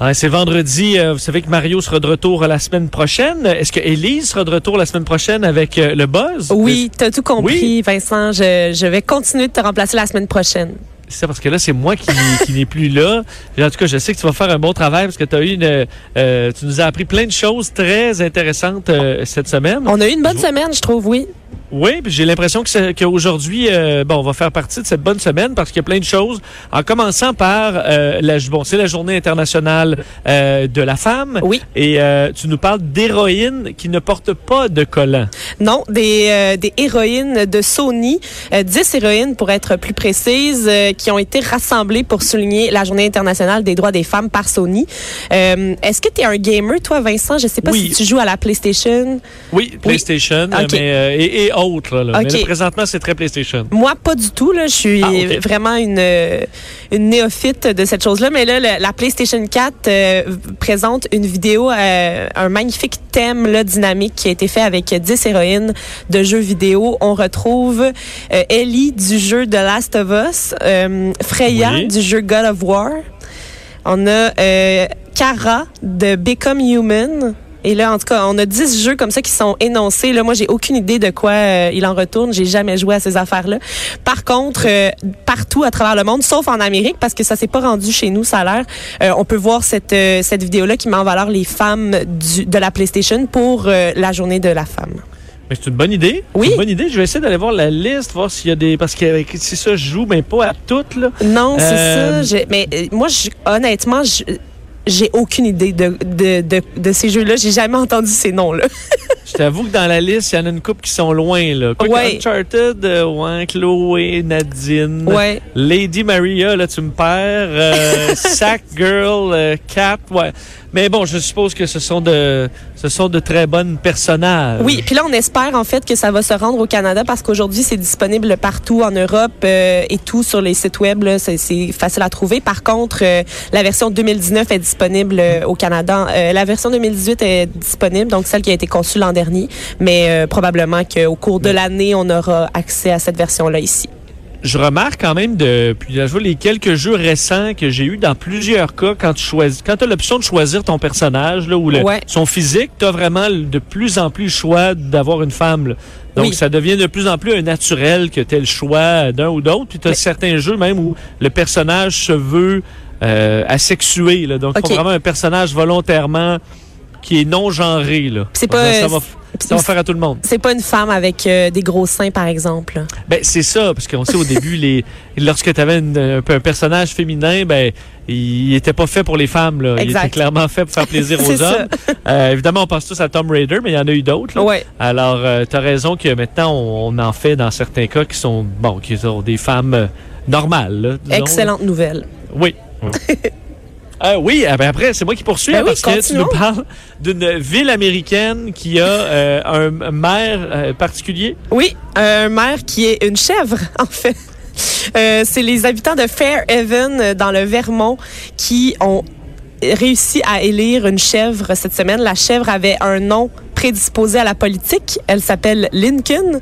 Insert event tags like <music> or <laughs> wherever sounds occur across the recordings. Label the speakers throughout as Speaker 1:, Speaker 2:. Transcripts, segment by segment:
Speaker 1: Ah, c'est vendredi. euh, vous savez que Mario sera de retour la semaine prochaine. Est-ce que Élise sera de retour la semaine prochaine avec euh, le buzz?
Speaker 2: Oui, t'as tout compris,
Speaker 1: Oui?
Speaker 2: Vincent. Je, je vais continuer de te remplacer la semaine prochaine.
Speaker 1: C'est parce que là, c'est moi qui, qui n'ai plus là. En tout cas, je sais que tu vas faire un bon travail parce que tu as eu une, euh, tu nous as appris plein de choses très intéressantes cette semaine.
Speaker 2: On a eu une bonne
Speaker 1: Je-
Speaker 2: semaine, je trouve, oui.
Speaker 1: Oui, puis j'ai l'impression que qu'aujourd'hui, euh, bon, on va faire partie de cette bonne semaine parce qu'il y a plein de choses. En commençant par euh, la, bon, c'est la Journée internationale euh, de la femme.
Speaker 2: Oui.
Speaker 1: Et tu nous parles d'héroïnes qui ne portent pas de collant.
Speaker 2: Non, des, des héroïnes de Sony, 10 héroïnes pour être plus précise, qui ont été rassemblées pour souligner la Journée internationale des droits des femmes par Sony. Est-ce que tu es un gamer, toi, Vincent? Je sais pas
Speaker 1: Oui.
Speaker 2: si tu joues à la PlayStation.
Speaker 1: Oui, PlayStation, mais, et, et autres. Là,
Speaker 2: Ok.
Speaker 1: Mais là, présentement, c'est très PlayStation.
Speaker 2: Moi, pas du tout. Là. Je suis
Speaker 1: Ah,
Speaker 2: vraiment une, euh, une néophyte de cette chose-là. Mais là, la, la PlayStation 4 euh, présente une vidéo, euh, un magnifique thème là, dynamique qui a été fait avec 10 héroïnes de jeux vidéo. On retrouve euh, Ellie du jeu The Last of Us, Freya
Speaker 1: Oui.
Speaker 2: du jeu God of War. On a Kara de Become Human. Et là, en tout cas, on a 10 jeux comme ça qui sont énoncés. Là, moi, j'ai aucune idée de quoi euh, il en retourne. J'ai jamais joué à ces affaires-là. Par contre, euh, partout à travers le monde, sauf en Amérique, parce que ça s'est pas rendu chez nous, ça a l'air, euh, on peut voir cette, cette vidéo-là qui met en valeur les femmes du, de la PlayStation pour la journée de la femme.
Speaker 1: Mais c'est une bonne idée.
Speaker 2: Oui.
Speaker 1: C'est une bonne idée. Je vais essayer d'aller voir la liste, voir s'il y a des. Parce que c'est ça, je joue, mais pas à toutes. Là.
Speaker 2: Non, c'est ça. Je- mais moi, je- honnêtement, je- j'ai aucune idée de, de, de, de ces jeux-là. J'ai jamais entendu ces noms-là. <laughs>
Speaker 1: Je t'avoue que dans la liste, il y en a une couple qui sont loin. Là.
Speaker 2: Ouais.
Speaker 1: Uncharted, euh, ouais, Chloé, Nadine.
Speaker 2: ouais.
Speaker 1: Lady Maria, là, tu me perds. Euh, <laughs> Sack Girl, euh, Cap, ouais. Mais bon, je suppose que ce sont de, ce sont de très bonnes personnages.
Speaker 2: Oui, puis là, on espère en fait que ça va se rendre au Canada parce qu'aujourd'hui, c'est disponible partout en Europe euh, et tout sur les sites web. c'est facile à trouver. Par contre, euh, la version 2019 est disponible euh, au Canada. Euh, la version 2018 est disponible, donc celle qui a été conçue l'an dernier. Mais euh, probablement qu'au cours de l'année, on aura accès à cette version-là ici.
Speaker 1: Je remarque quand même depuis les quelques jeux récents que j'ai eu dans plusieurs cas quand tu choisis quand tu as l'option de choisir ton personnage là ou le-
Speaker 2: Ouais.
Speaker 1: son physique, tu as vraiment de plus en plus le choix d'avoir une femme. là. Donc
Speaker 2: Oui.
Speaker 1: ça devient de plus en plus un naturel que tu le choix d'un ou d'autre. Puis tu as
Speaker 2: Mais-
Speaker 1: certains jeux même où le personnage se veut euh, asexué là. Donc
Speaker 2: Ok.
Speaker 1: faut vraiment un personnage volontairement qui est non genré là.
Speaker 2: C'est pas,
Speaker 1: ça,
Speaker 2: euh,
Speaker 1: va, ça va faire à tout le monde.
Speaker 2: C'est pas une femme avec euh, des gros seins, par exemple.
Speaker 1: Ben, c'est ça, parce qu'on sait au début, les, lorsque tu avais un, un personnage féminin, ben, il était pas fait pour les femmes. Là. Il était clairement fait pour faire plaisir <laughs> aux
Speaker 2: ça.
Speaker 1: hommes. Euh, évidemment, on pense tous à Tom Raider, mais il y en a eu d'autres.
Speaker 2: Ouais.
Speaker 1: Alors, tu as raison que maintenant, on, on en fait dans certains cas qui sont, bon, qui sont des femmes euh, normales. là.
Speaker 2: Excellente nouvelle.
Speaker 1: Oui. <laughs> Euh, oui, ah ben après, c'est moi qui poursuis
Speaker 2: Ben
Speaker 1: hein,
Speaker 2: oui,
Speaker 1: parce que tu nous parles d'une ville américaine qui a euh, un maire euh, particulier.
Speaker 2: Oui, un maire qui est une chèvre, <laughs> en fait. C'est les habitants de Fairhaven, dans le Vermont, qui ont réussi à élire une chèvre cette semaine. La chèvre avait un nom prédisposé à la politique. Elle s'appelle Lincoln.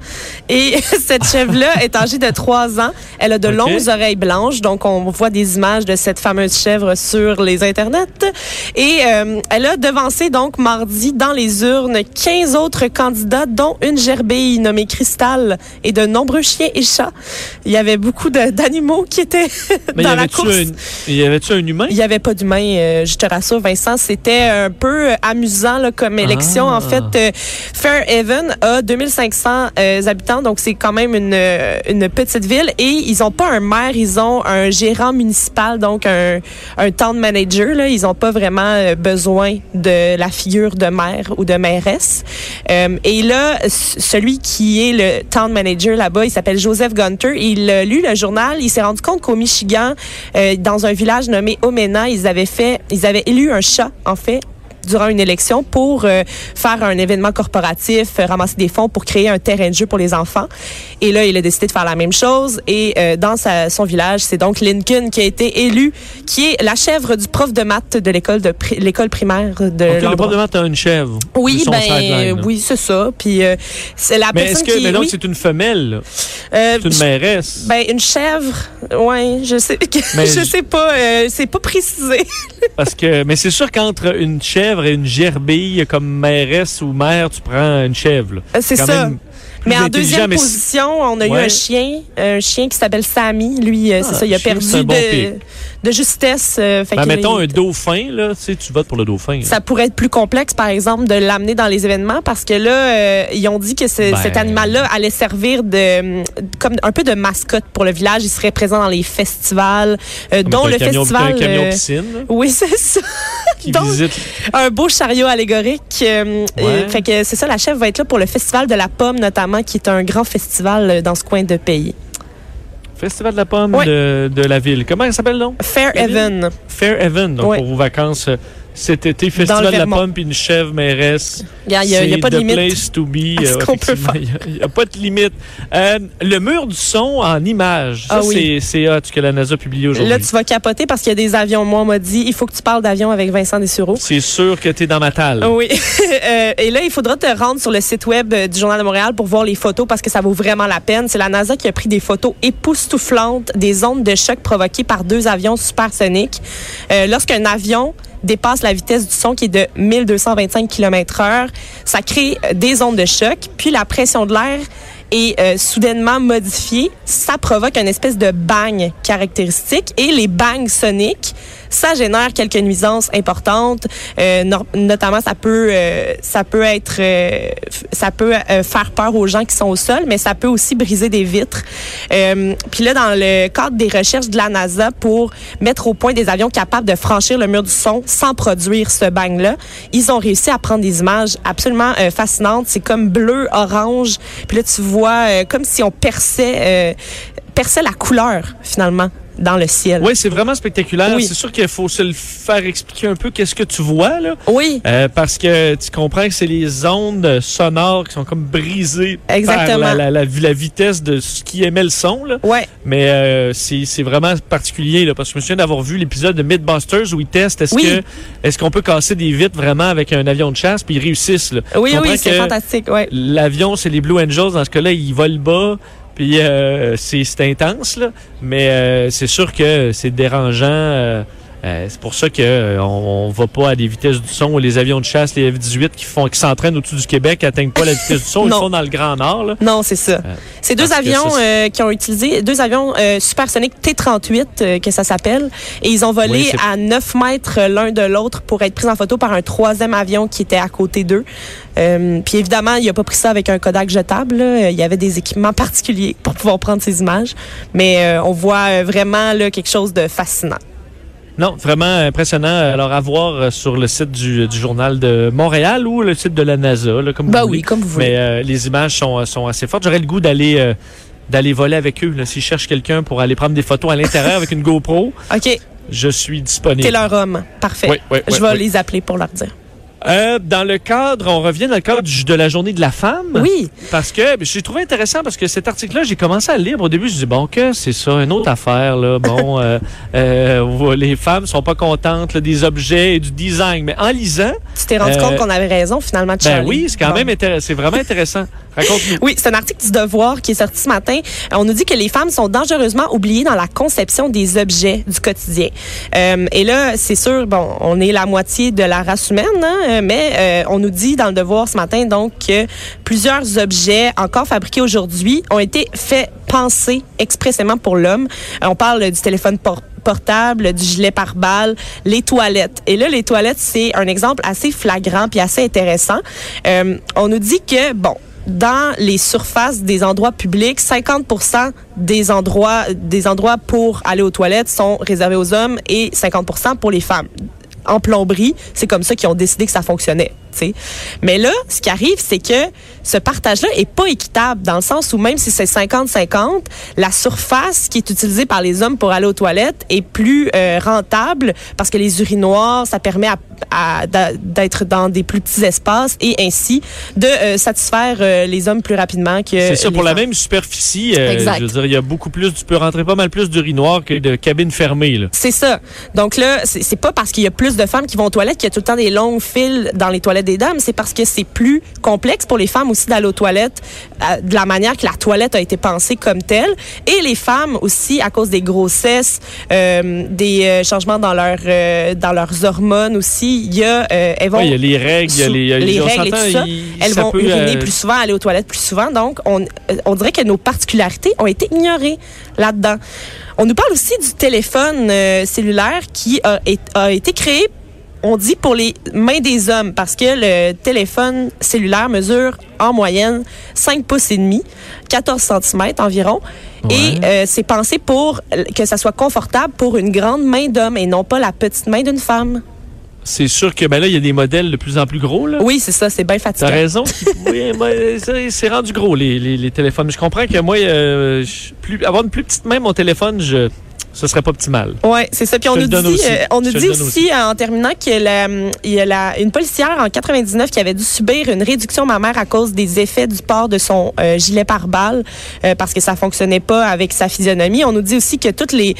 Speaker 2: Et <laughs> cette chèvre-là est âgée de 3 ans. Elle a de longues oreilles blanches. Donc, on voit des images de cette fameuse chèvre sur les internets. Et euh, elle a devancé, donc, mardi, dans les urnes, 15 autres candidats, dont une gerbille nommée Cristal et de nombreux chiens et chats. Il y avait beaucoup d'animaux qui étaient <laughs>
Speaker 1: Mais
Speaker 2: dans la course.
Speaker 1: un, y avait-tu un humain?
Speaker 2: Il n'y avait pas d'humain, euh, je te rassure, Vincent. C'était un peu euh, amusant là, comme élection.
Speaker 1: Ah.
Speaker 2: En fait, euh, Fairhaven a 2500 euh, habitants, donc c'est quand même une, euh, petite ville. Et ils n'ont pas un maire, ils ont un gérant municipal, donc un, town manager. Là. Ils n'ont pas vraiment euh, besoin de la figure de maire ou de mairesse. Et là, celui qui est le town manager là-bas, il s'appelle Joseph Gunter. Il a lu le journal. Il s'est rendu compte qu'au Michigan, dans un village nommé Omena, ils avaient fait, ils avaient élu un chat, en fait, durant une élection pour euh, faire un événement corporatif, euh, ramasser des fonds pour créer un terrain de jeu pour les enfants. Et là, il a décidé de faire la même chose. Et euh, dans sa- son village, c'est donc Lincoln qui a été élu, qui est la chèvre du prof de maths de l'école de pri- l'école primaire de
Speaker 1: Ok, le prof de maths a une chèvre.
Speaker 2: Oui,
Speaker 1: sideline,
Speaker 2: ben oui, c'est ça. Puis c'est la
Speaker 1: Mais est-ce
Speaker 2: personne
Speaker 1: que,
Speaker 2: qui
Speaker 1: mais donc,
Speaker 2: oui,
Speaker 1: c'est une femelle, C'est une mairesse.
Speaker 2: ben une chèvre, ouais, je sais, <laughs> je sais pas, c'est pas précisé.
Speaker 1: Parce que, mais c'est sûr qu'entre une chèvre et une gerbille, comme mairesse ou mère, tu prends une chèvre.
Speaker 2: Euh, C'est ça.
Speaker 1: même
Speaker 2: Mais en deuxième
Speaker 1: mais
Speaker 2: position, on a eu un chien, un chien qui s'appelle Sammy. Lui, euh,
Speaker 1: Ah,
Speaker 2: c'est ça, il a perdu
Speaker 1: bon
Speaker 2: de. De justesse. euh, fait
Speaker 1: Ben, mettons un dauphin, là, tu sais, tu votes pour le dauphin. là.
Speaker 2: ça pourrait être plus complexe, par exemple, de l'amener dans les événements parce que là, euh, ils ont dit que ce-
Speaker 1: Ben.
Speaker 2: cet animal-là allait servir de comme un peu de mascotte pour le village. Il serait présent dans les festivals, euh,
Speaker 1: Comme
Speaker 2: dont le
Speaker 1: camion,
Speaker 2: festival.
Speaker 1: Un camion piscine,
Speaker 2: oui, <laughs> c'est ça.
Speaker 1: qui
Speaker 2: donc-
Speaker 1: visite.
Speaker 2: Un beau chariot allégorique.
Speaker 1: Ouais.
Speaker 2: fait que c'est ça, la chef va être là pour le festival de la pomme, notamment, qui est un grand festival dans ce coin de pays.
Speaker 1: Festival de la pomme de, de la ville. Comment ça s'appelle, non?
Speaker 2: Fairhaven.
Speaker 1: Fairhaven, donc pour vos vacances euh, cet été, Festival de la pomme puis une chèvre mairesse.
Speaker 2: Il n'y a, pas de limite.
Speaker 1: place to be. <laughs> euh,
Speaker 2: qu'on peut
Speaker 1: effectivement. Il <laughs> a- n'y a, pas de limite. Euh, le mur du son en images, ça,
Speaker 2: Ah oui.
Speaker 1: c'est hot ce que la NASA a publié aujourd'hui.
Speaker 2: Là, tu vas capoter parce qu'il y a des avions. Moi, on m'a dit, il faut que tu parles d'avion avec Vincent Dessureau.
Speaker 1: C'est sûr que tu es dans ma talle.
Speaker 2: Oui. <laughs> Euh, et là, il faudra te rendre sur le site web euh, du Journal de Montréal pour voir les photos parce que ça vaut vraiment la peine. C'est la NASA qui a pris des photos époustouflantes des ondes de choc provoquées par deux avions supersoniques. Euh, Lorsqu'un avion dépasse la vitesse du son qui est de 1225 km heure, ça crée euh, des ondes de choc, puis la pression de l'air est euh, soudainement modifiée. Ça provoque une espèce de bang caractéristique et les bangs soniques, ça génère quelques nuisances importantes. Euh, notamment, ça peut, euh, ça peut être, euh, ça peut euh, faire peur aux gens qui sont au sol, mais ça peut aussi briser des vitres. Euh, Puis là, dans le cadre des recherches de la NASA pour mettre au point des avions capables de franchir le mur du son sans produire ce bang-là, ils ont réussi à prendre des images absolument euh, fascinantes. C'est comme bleu, orange. Puis là, tu vois comme si on perçait, perçait la couleur finalement dans le ciel.
Speaker 1: Oui, c'est vraiment spectaculaire.
Speaker 2: Oui.
Speaker 1: C'est sûr qu'il faut se le faire expliquer un peu qu'est-ce que tu vois, là.
Speaker 2: Oui.
Speaker 1: Euh, parce que tu comprends que c'est les ondes sonores qui sont comme brisées
Speaker 2: Exactement.
Speaker 1: par la, la, la, la vitesse de ce qui émet le son. Là.
Speaker 2: Ouais.
Speaker 1: Mais euh, c'est vraiment particulier là, parce que je me souviens d'avoir vu l'épisode de Mythbusters où ils testent est-ce
Speaker 2: Oui.
Speaker 1: que est-ce qu'on peut casser des vitres vraiment avec un avion de chasse puis ils réussissent. Là.
Speaker 2: Oui, oui, c'est
Speaker 1: que
Speaker 2: fantastique. Ouais.
Speaker 1: L'avion, c'est les Blue Angels. Dans ce cas-là, ils volent bas. Puis euh, c'est intense, là. Mais euh, c'est sûr que c'est dérangeant. Euh, euh, c'est pour ça que euh, on, on va pas à des vitesses du son les avions de chasse, les F-18 qui font qui s'entraînent au-dessus du Québec, atteignent pas la vitesse du son. Ils font dans le Grand Nord. Là.
Speaker 2: Non, c'est ça. c'est deux avions
Speaker 1: ça,
Speaker 2: euh, qui ont utilisé, deux avions euh, supersoniques T-38, euh, que ça s'appelle. Et ils ont volé
Speaker 1: Oui,
Speaker 2: à 9 mètres l'un de l'autre pour être pris en photo par un troisième avion qui était à côté d'eux. Euh, puis évidemment, il a pas pris ça avec un Kodak jetable. là. Il y avait des équipements particuliers pour pouvoir prendre ces images. Mais euh, on voit euh, vraiment là, quelque chose de fascinant.
Speaker 1: Non, vraiment impressionnant. Alors à voir euh, sur le site du, du journal de Montréal ou le site de la NASA, là, comme
Speaker 2: Bah
Speaker 1: vous
Speaker 2: oui,
Speaker 1: voulez.
Speaker 2: comme vous voulez.
Speaker 1: Mais euh, les images sont, sont assez fortes. J'aurais le goût d'aller euh, d'aller voler avec eux. S'ils cherchent quelqu'un pour aller prendre des photos à l'intérieur avec une GoPro, <laughs>
Speaker 2: OK,
Speaker 1: je suis disponible.
Speaker 2: t'es leur homme. Parfait.
Speaker 1: Oui, oui, oui,
Speaker 2: Je vais les appeler pour leur dire.
Speaker 1: Euh, dans le cadre, on revient dans le cadre du- de la journée de la femme.
Speaker 2: Oui.
Speaker 1: Parce que ben, j'ai trouvé intéressant parce que cet article-là, j'ai commencé à le lire. Au début, je dis bon que c'est ça, une autre affaire là. Bon, <laughs> euh, euh, les femmes sont pas contentes là, des objets et du design, mais en lisant,
Speaker 2: Tu t'es rendu
Speaker 1: Euh,
Speaker 2: compte qu'on avait raison finalement,
Speaker 1: ben
Speaker 2: Charlie.
Speaker 1: oui, c'est quand
Speaker 2: Bon.
Speaker 1: même intéressant. C'est vraiment intéressant. <laughs>
Speaker 2: Oui, c'est un article du Devoir qui est sorti ce matin. Euh, On nous dit que les femmes sont dangereusement oubliées dans la conception des objets du quotidien. Euh, et là, c'est sûr, bon, on est la moitié de la race humaine, hein, euh, mais on nous dit dans le Devoir ce matin donc que plusieurs objets encore fabriqués aujourd'hui ont été faits penser expressément pour l'homme. On parle du téléphone por- portable, du gilet pare-balles, les toilettes. Et là, les toilettes, c'est un exemple assez flagrant puis assez intéressant. On nous dit que, bon, dans les surfaces des endroits publics, 50 des endroits, des endroits pour aller aux toilettes sont réservés aux hommes et 50% pour les femmes. En plomberie, c'est comme ça qu'ils ont décidé que ça fonctionnait. Mais là, ce qui arrive, c'est que ce partage-là est pas équitable dans le sens où même si c'est 50-50, la surface qui est utilisée par les hommes pour aller aux toilettes est plus euh, rentable parce que les urinoirs, ça permet à, à- d'a- d'être dans des plus petits espaces et ainsi de euh, satisfaire euh, les hommes plus rapidement que
Speaker 1: C'est ça, pour la même superficie,
Speaker 2: Exact.
Speaker 1: je veux dire, il y a beaucoup plus, tu peux rentrer pas mal plus d'urinoir que de cabines fermées.
Speaker 2: C'est ça. Donc là, c'est pas parce qu'il y a plus de femmes qui vont aux toilettes qu'il y a tout le temps des longues files dans les toilettes des dames. C'est parce que c'est plus complexe pour les femmes aussi d'aller aux toilettes euh, de la manière que la toilette a été pensée comme telle. Et les femmes aussi, à cause des grossesses, euh, des euh, changements dans, leur, dans leurs hormones aussi, il y a, elles vont...
Speaker 1: Ouais, il y a les règles, il y a les,
Speaker 2: les règles et tout ça,
Speaker 1: il-
Speaker 2: elles
Speaker 1: ça
Speaker 2: vont uriner plus souvent, aller aux toilettes plus souvent. Donc, on, on dirait que nos particularités ont été ignorées là-dedans. On nous parle aussi du téléphone euh, cellulaire qui a, est- a été créé, on dit, pour les mains des hommes parce que le téléphone cellulaire mesure en moyenne 5 pouces et demi, 14 cm environ.
Speaker 1: Ouais.
Speaker 2: Et euh, c'est pensé pour que ça soit confortable pour une grande main d'homme et non pas la petite main d'une femme.
Speaker 1: C'est sûr que ben là, il y a des modèles de plus en plus gros. Là.
Speaker 2: Oui, c'est ça, c'est bien
Speaker 1: T'as
Speaker 2: fatigant.
Speaker 1: raison. <laughs> oui, c'est c'est rendu gros, les, les, les téléphones. Je comprends que moi, euh, je- plus, avoir une plus petite main, mon téléphone, je, ce serait pas optimal.
Speaker 2: Ouais, c'est ça. Puis on nous dit,
Speaker 1: aussi.
Speaker 2: euh, on nous dit aussi, en terminant qu'il y a, la- il y a la- une policière en 99 qui avait dû subir une réduction mammaire à cause des effets du port de son euh, gilet pare-balles euh, parce que ça fonctionnait pas avec sa physionomie. On nous dit aussi que tous les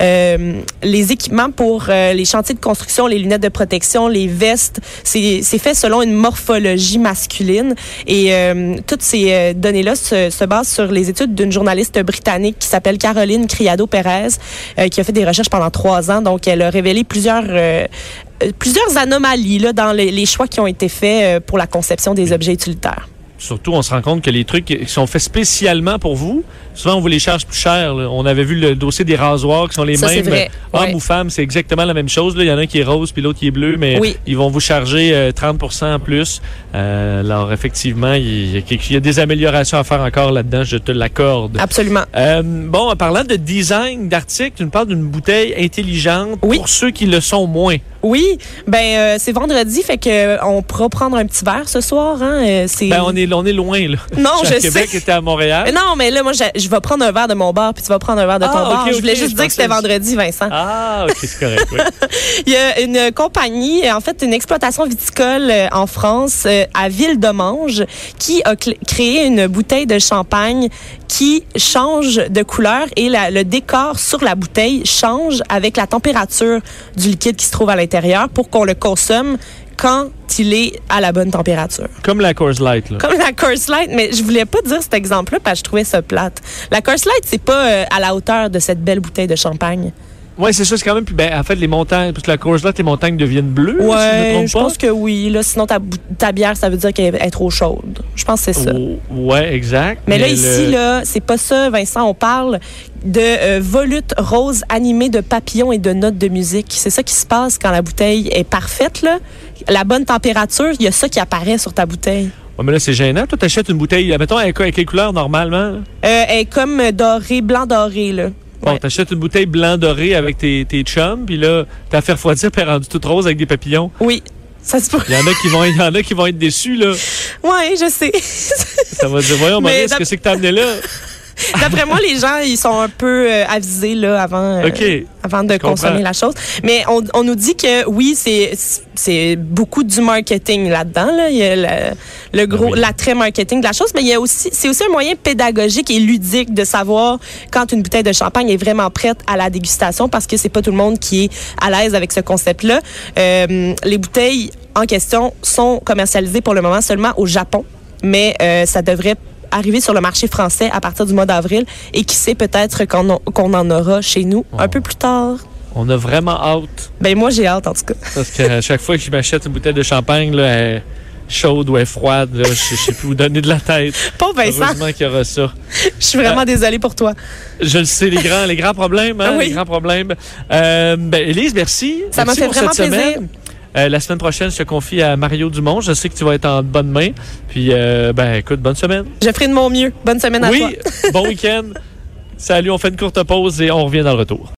Speaker 2: euh, les équipements pour les chantiers de construction, les lunettes de protection, les vestes, c'est c'est fait selon une morphologie masculine et euh, toutes ces données-là se, se basent sur les études d'une journaliste britannique qui s'appelle Caroline Criado-Perez euh, qui a fait des recherches pendant trois ans. Donc, elle a révélé plusieurs, euh, euh, plusieurs anomalies là, dans les, les choix qui ont été faits euh, pour la conception des objets utilitaires.
Speaker 1: Surtout, on se rend compte que les trucs qui sont faits spécialement pour vous, souvent, on vous les charge plus cher. là. On avait vu le dossier des rasoirs qui sont les
Speaker 2: Ça,
Speaker 1: mêmes.
Speaker 2: vrai.
Speaker 1: Hommes
Speaker 2: Ouais.
Speaker 1: ou femmes, c'est exactement la même chose. là. Il y en a un qui est rose, puis l'autre qui est bleu, mais
Speaker 2: Oui.
Speaker 1: ils vont vous charger euh, 30% en plus. Euh, alors, effectivement, il y, a quelque- il y a des améliorations à faire encore là-dedans, je te l'accorde.
Speaker 2: Absolument.
Speaker 1: Euh, bon, en parlant de design d'article, tu nous parles d'une bouteille intelligente
Speaker 2: Oui.
Speaker 1: pour ceux qui le sont moins.
Speaker 2: Oui, ben euh, c'est vendredi, fait que euh, on pourra prendre un petit verre ce soir. Hein.
Speaker 1: Ben, on est, on est loin, là.
Speaker 2: Non, <laughs> je
Speaker 1: Québec,
Speaker 2: sais.
Speaker 1: était à Montréal.
Speaker 2: Mais non, mais là, moi, je, je vais prendre un verre de mon bar, puis tu vas prendre un verre de ton
Speaker 1: Ah,
Speaker 2: bar. je voulais juste
Speaker 1: je
Speaker 2: dire que c'était vendredi, Vincent.
Speaker 1: Ah, ok, c'est correct. oui. <laughs>
Speaker 2: Il y a une compagnie, en fait, une exploitation viticole euh, en France, euh, à Ville-de-Mange, qui a créé une bouteille de champagne qui change de couleur et la- le décor sur la bouteille change avec la température du liquide qui se trouve à l'intérieur pour qu'on le consomme quand il est à la bonne température.
Speaker 1: Comme la Coors Light, là.
Speaker 2: Comme la Coors Light, mais je voulais pas dire cet exemple-là parce que je trouvais ça plate. La Coors Light, c'est pas euh, à la hauteur de cette belle bouteille de champagne.
Speaker 1: Oui, c'est ça, c'est quand même. Puis, ben, en fait, les montagnes, parce que la Coors Light, les montagnes deviennent bleues, si je me
Speaker 2: Ouais,
Speaker 1: trompe
Speaker 2: je
Speaker 1: pas.
Speaker 2: pense que oui. Là, sinon, ta, bière, ça veut dire qu'elle est trop chaude. Je pense que c'est ça.
Speaker 1: Oh, ouais, exact.
Speaker 2: Mais là,
Speaker 1: le-
Speaker 2: ici, là, c'est pas ça, Vincent. On parle de euh, volutes roses animées de papillons et de notes de musique. C'est ça qui se passe quand la bouteille est parfaite, là. La bonne température, il y a ça qui apparaît sur ta bouteille.
Speaker 1: Ouais, mais là, c'est gênant. Toi, t'achètes une bouteille, mettons, avec, quelle couleur normalement?
Speaker 2: Euh, elle est comme dorée, blanc doré, là.
Speaker 1: Bon,
Speaker 2: Ouais.
Speaker 1: t'achètes une bouteille blanc doré avec tes, tes chums, puis là, t'as fait refroidir, puis elle est rendue toute rose avec des papillons.
Speaker 2: Oui. Ça se pourrait.
Speaker 1: Il y en a qui vont, il y en a qui vont être déçus, là.
Speaker 2: Oui, je sais.
Speaker 1: Ça va dire, voyons,
Speaker 2: Mais
Speaker 1: Maurice,
Speaker 2: d'ap-
Speaker 1: qu'est-ce que t'as amené là? <laughs>
Speaker 2: D'après moi, les gens, ils sont un peu euh, avisés là, avant, euh, avant de
Speaker 1: Je comprends.
Speaker 2: consommer la chose. Mais on, on nous dit que oui, c'est beaucoup du marketing là-dedans. Là. Il y a le, le gros,
Speaker 1: Ah oui.
Speaker 2: l'attrait marketing de la chose, mais il y a aussi, c'est aussi un moyen pédagogique et ludique de savoir quand une bouteille de champagne est vraiment prête à la dégustation parce que c'est pas tout le monde qui est à l'aise avec ce concept-là. Euh, les bouteilles en question sont commercialisées pour le moment seulement au Japon, mais euh, ça devrait arriver sur le marché français à partir du mois d'avril et qui sait peut-être qu'on en- qu'on en aura chez nous un
Speaker 1: Oh.
Speaker 2: peu plus tard.
Speaker 1: On a vraiment hâte.
Speaker 2: Ben moi j'ai hâte en tout cas.
Speaker 1: Parce qu'à chaque fois que je m'achète une bouteille de champagne, là, elle est chaude ou elle est froide, là, je sais plus où donner de la tête.
Speaker 2: Pauvre Vincent,
Speaker 1: Heureusement qu'il y aura ça.
Speaker 2: je suis vraiment désolée pour toi.
Speaker 1: Je le sais, les grands, les grands problèmes, hein, <laughs>
Speaker 2: Oui.
Speaker 1: les grands problèmes. Euh, ben, Élise, merci.
Speaker 2: Ça m'a fait
Speaker 1: pour
Speaker 2: vraiment
Speaker 1: cette
Speaker 2: plaisir.
Speaker 1: semaine. Euh, la semaine prochaine, je te confie à Mario Dumont. Je sais que tu vas être en bonne main. Puis, euh, ben, écoute, bonne semaine.
Speaker 2: Je ferai de mon mieux. Bonne semaine à toi.
Speaker 1: Oui, bon week-end. <laughs> Salut, on fait une courte pause et on revient dans le retour.